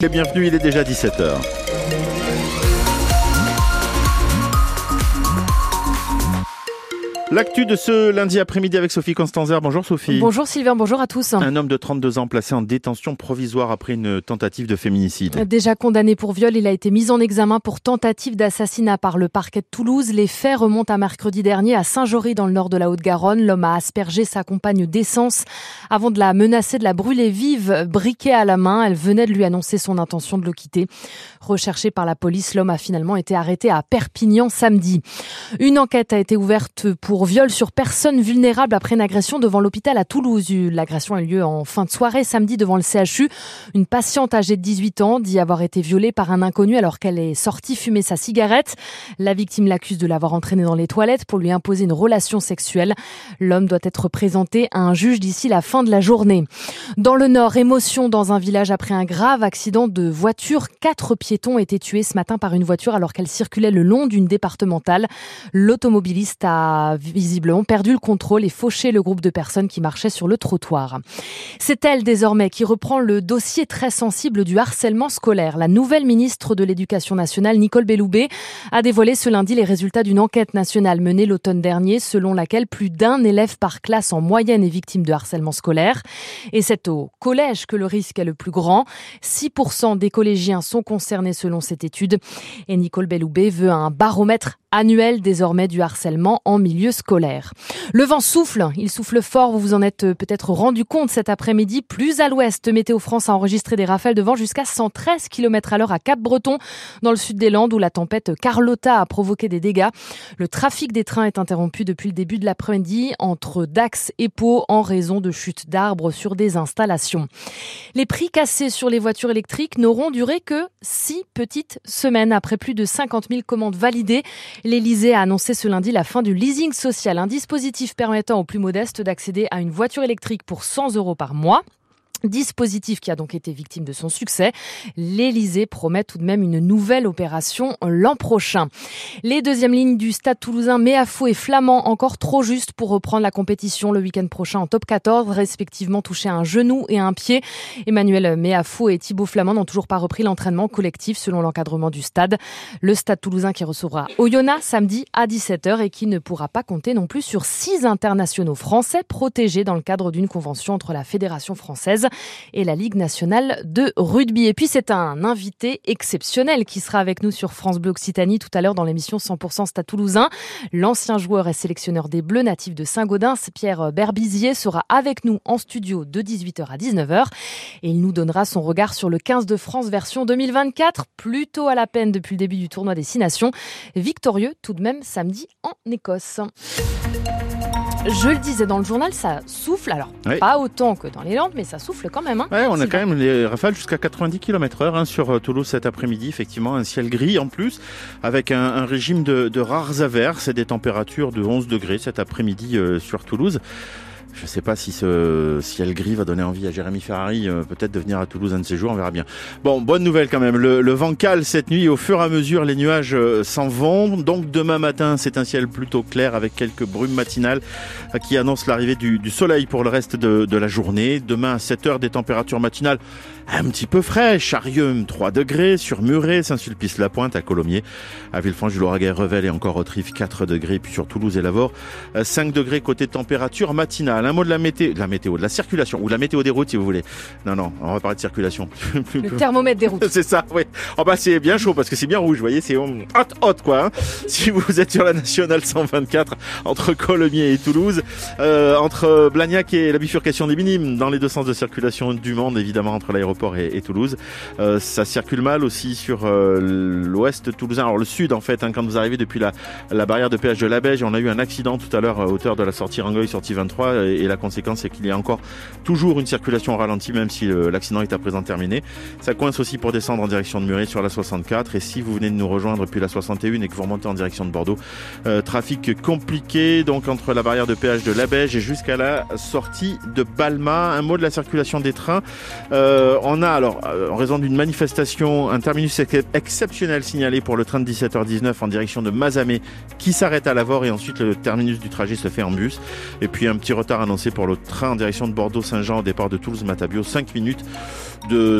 Bienvenue, il est déjà 17h. L'actu de ce lundi après-midi avec Sophie Constanzer. Bonjour Sophie. Bonjour Sylvain, bonjour à tous. Un homme de 32 ans placé en détention provisoire après une tentative de féminicide. Déjà condamné pour viol, il a été mis en examen pour tentative d'assassinat par le parquet de Toulouse. Les faits remontent à mercredi dernier à Saint-Jory dans le nord de la Haute-Garonne. L'homme a aspergé sa compagne d'essence avant de la menacer de la brûler vive, briquet à la main. Elle venait de lui annoncer son intention de le quitter. Recherché par la police, l'homme a finalement été arrêté à Perpignan samedi. Une enquête a été ouverte pour pour viol sur personne vulnérable après une agression devant l'hôpital à Toulouse. L'agression a eu lieu en fin de soirée samedi devant le CHU. Une patiente âgée de 18 ans dit avoir été violée par un inconnu alors qu'elle est sortie fumer sa cigarette. La victime l'accuse de l'avoir entraînée dans les toilettes pour lui imposer une relation sexuelle. L'homme doit être présenté à un juge d'ici la fin de la journée. Dans le Nord, émotion dans un village après un grave accident de voiture. Quatre piétons étaient tués ce matin par une voiture alors qu'elle circulait le long d'une départementale. L'automobiliste a visiblement perdu le contrôle et fauché le groupe de personnes qui marchaient sur le trottoir. C'est elle désormais qui reprend le dossier très sensible du harcèlement scolaire. La nouvelle ministre de l'Éducation nationale, Nicole Belloubet, a dévoilé ce lundi les résultats d'une enquête nationale menée l'automne dernier selon laquelle plus d'un élève par classe en moyenne est victime de harcèlement scolaire. Et c'est au collège que le risque est le plus grand. 6% des collégiens sont concernés selon cette étude. Et Nicole Belloubet veut un baromètre annuel désormais du harcèlement en milieu scolaire. Le vent souffle, il souffle fort, vous vous en êtes peut-être rendu compte cet après-midi. Plus à l'ouest, Météo France a enregistré des rafales de vent jusqu'à 113 km à l'heure à Cap-Breton, dans le sud des Landes, où la tempête Carlotta a provoqué des dégâts. Le trafic des trains est interrompu depuis le début de l'après-midi entre Dax et Pau en raison de chutes d'arbres sur des installations. Les prix cassés sur les voitures électriques n'auront duré que six petites semaines après plus de 50 000 commandes validées. L'Elysée a annoncé ce lundi la fin du leasing un dispositif permettant aux plus modestes d'accéder à une voiture électrique pour 100 euros par mois. Dispositif qui a donc été victime de son succès. L'Elysée promet tout de même une nouvelle opération l'an prochain. Les deuxièmes lignes du stade toulousain Méafou et Flamand encore trop justes pour reprendre la compétition le week-end prochain en top 14, respectivement touchés à un genou et un pied. Emmanuel Méafou et Thibaut Flamand n'ont toujours pas repris l'entraînement collectif selon l'encadrement du stade. Le stade toulousain qui recevra Oyonnax samedi à 17h et qui ne pourra pas compter non plus sur six internationaux français protégés dans le cadre d'une convention entre la Fédération française et la Ligue nationale de rugby. Et puis c'est un invité exceptionnel qui sera avec nous sur France Bleu Occitanie tout à l'heure dans l'émission 100% Stade Toulousain. L'ancien joueur et sélectionneur des Bleus natif de Saint-Gaudens, Pierre Berbizier, sera avec nous en studio de 18h à 19h et il nous donnera son regard sur le 15 de France version 2024, plutôt à la peine depuis le début du tournoi des Six Nations, victorieux tout de même samedi en Écosse. Je le disais dans le journal, ça souffle. Alors, pas autant que dans les Landes, mais ça souffle quand même. Hein, on a quand même les rafales jusqu'à 90 km/h hein, sur euh, Toulouse cet après-midi. Effectivement, un ciel gris en plus, avec un, régime de, rares averses et des températures de 11 degrés cet après-midi euh, sur Toulouse. Je ne sais pas si ce ciel gris va donner envie à Jérémy Ferrari euh, peut-être de venir à Toulouse un de ces jours, on verra bien. Bon, bonne nouvelle quand même. Le, vent cale cette nuit. Au fur et à mesure, les nuages euh, s'en vont. Donc demain matin, c'est un ciel plutôt clair avec quelques brumes matinales euh, qui annoncent l'arrivée du, soleil pour le reste de, la journée. Demain à 7 heures, des températures matinales un petit peu frais. Charium 3 degrés, sur Muret, Saint-Sulpice-la-Pointe, à Colomiers, à Villefranche-du-Lauragais, Revel et encore au Trif 4 degrés, puis sur Toulouse et Lavore 5 degrés côté température matinale. Un mot de la météo, de la météo, de la circulation ou la météo des routes si vous voulez. Non non, on va parler de circulation. Le thermomètre des routes. c'est ça, oui. Oh bah c'est bien chaud parce que c'est bien rouge, vous voyez, c'est hot hot quoi. Hein. si vous êtes sur la nationale 124 entre Colomiers et Toulouse, euh, entre Blagnac et la bifurcation des Minimes, dans les deux sens de circulation du monde évidemment entre l'aéroport et, Toulouse. Euh, ça circule mal aussi sur euh, l'ouest toulousain, alors le sud en fait, hein, quand vous arrivez depuis la, la barrière de péage de la Beige, on a eu un accident tout à l'heure à hauteur de la sortie Rangoy, sortie 23, et, la conséquence c'est qu'il y a encore toujours une circulation ralenti même si euh, l'accident est à présent terminé. Ça coince aussi pour descendre en direction de Muret sur la 64, et si vous venez de nous rejoindre depuis la 61 et que vous remontez en direction de Bordeaux, trafic compliqué donc entre la barrière de péage de la Beige et jusqu'à la sortie de Balma. Un mot de la circulation des trains. Euh, on a alors, euh, en raison d'une manifestation, un terminus exceptionnel signalé pour le train de 17h19 en direction de Mazamé qui s'arrête à Lavore et ensuite le terminus du trajet se fait en bus. Et puis un petit annoncé pour le train en direction de Bordeaux-Saint-Jean au départ de Toulouse-Matabio, 5 minutes de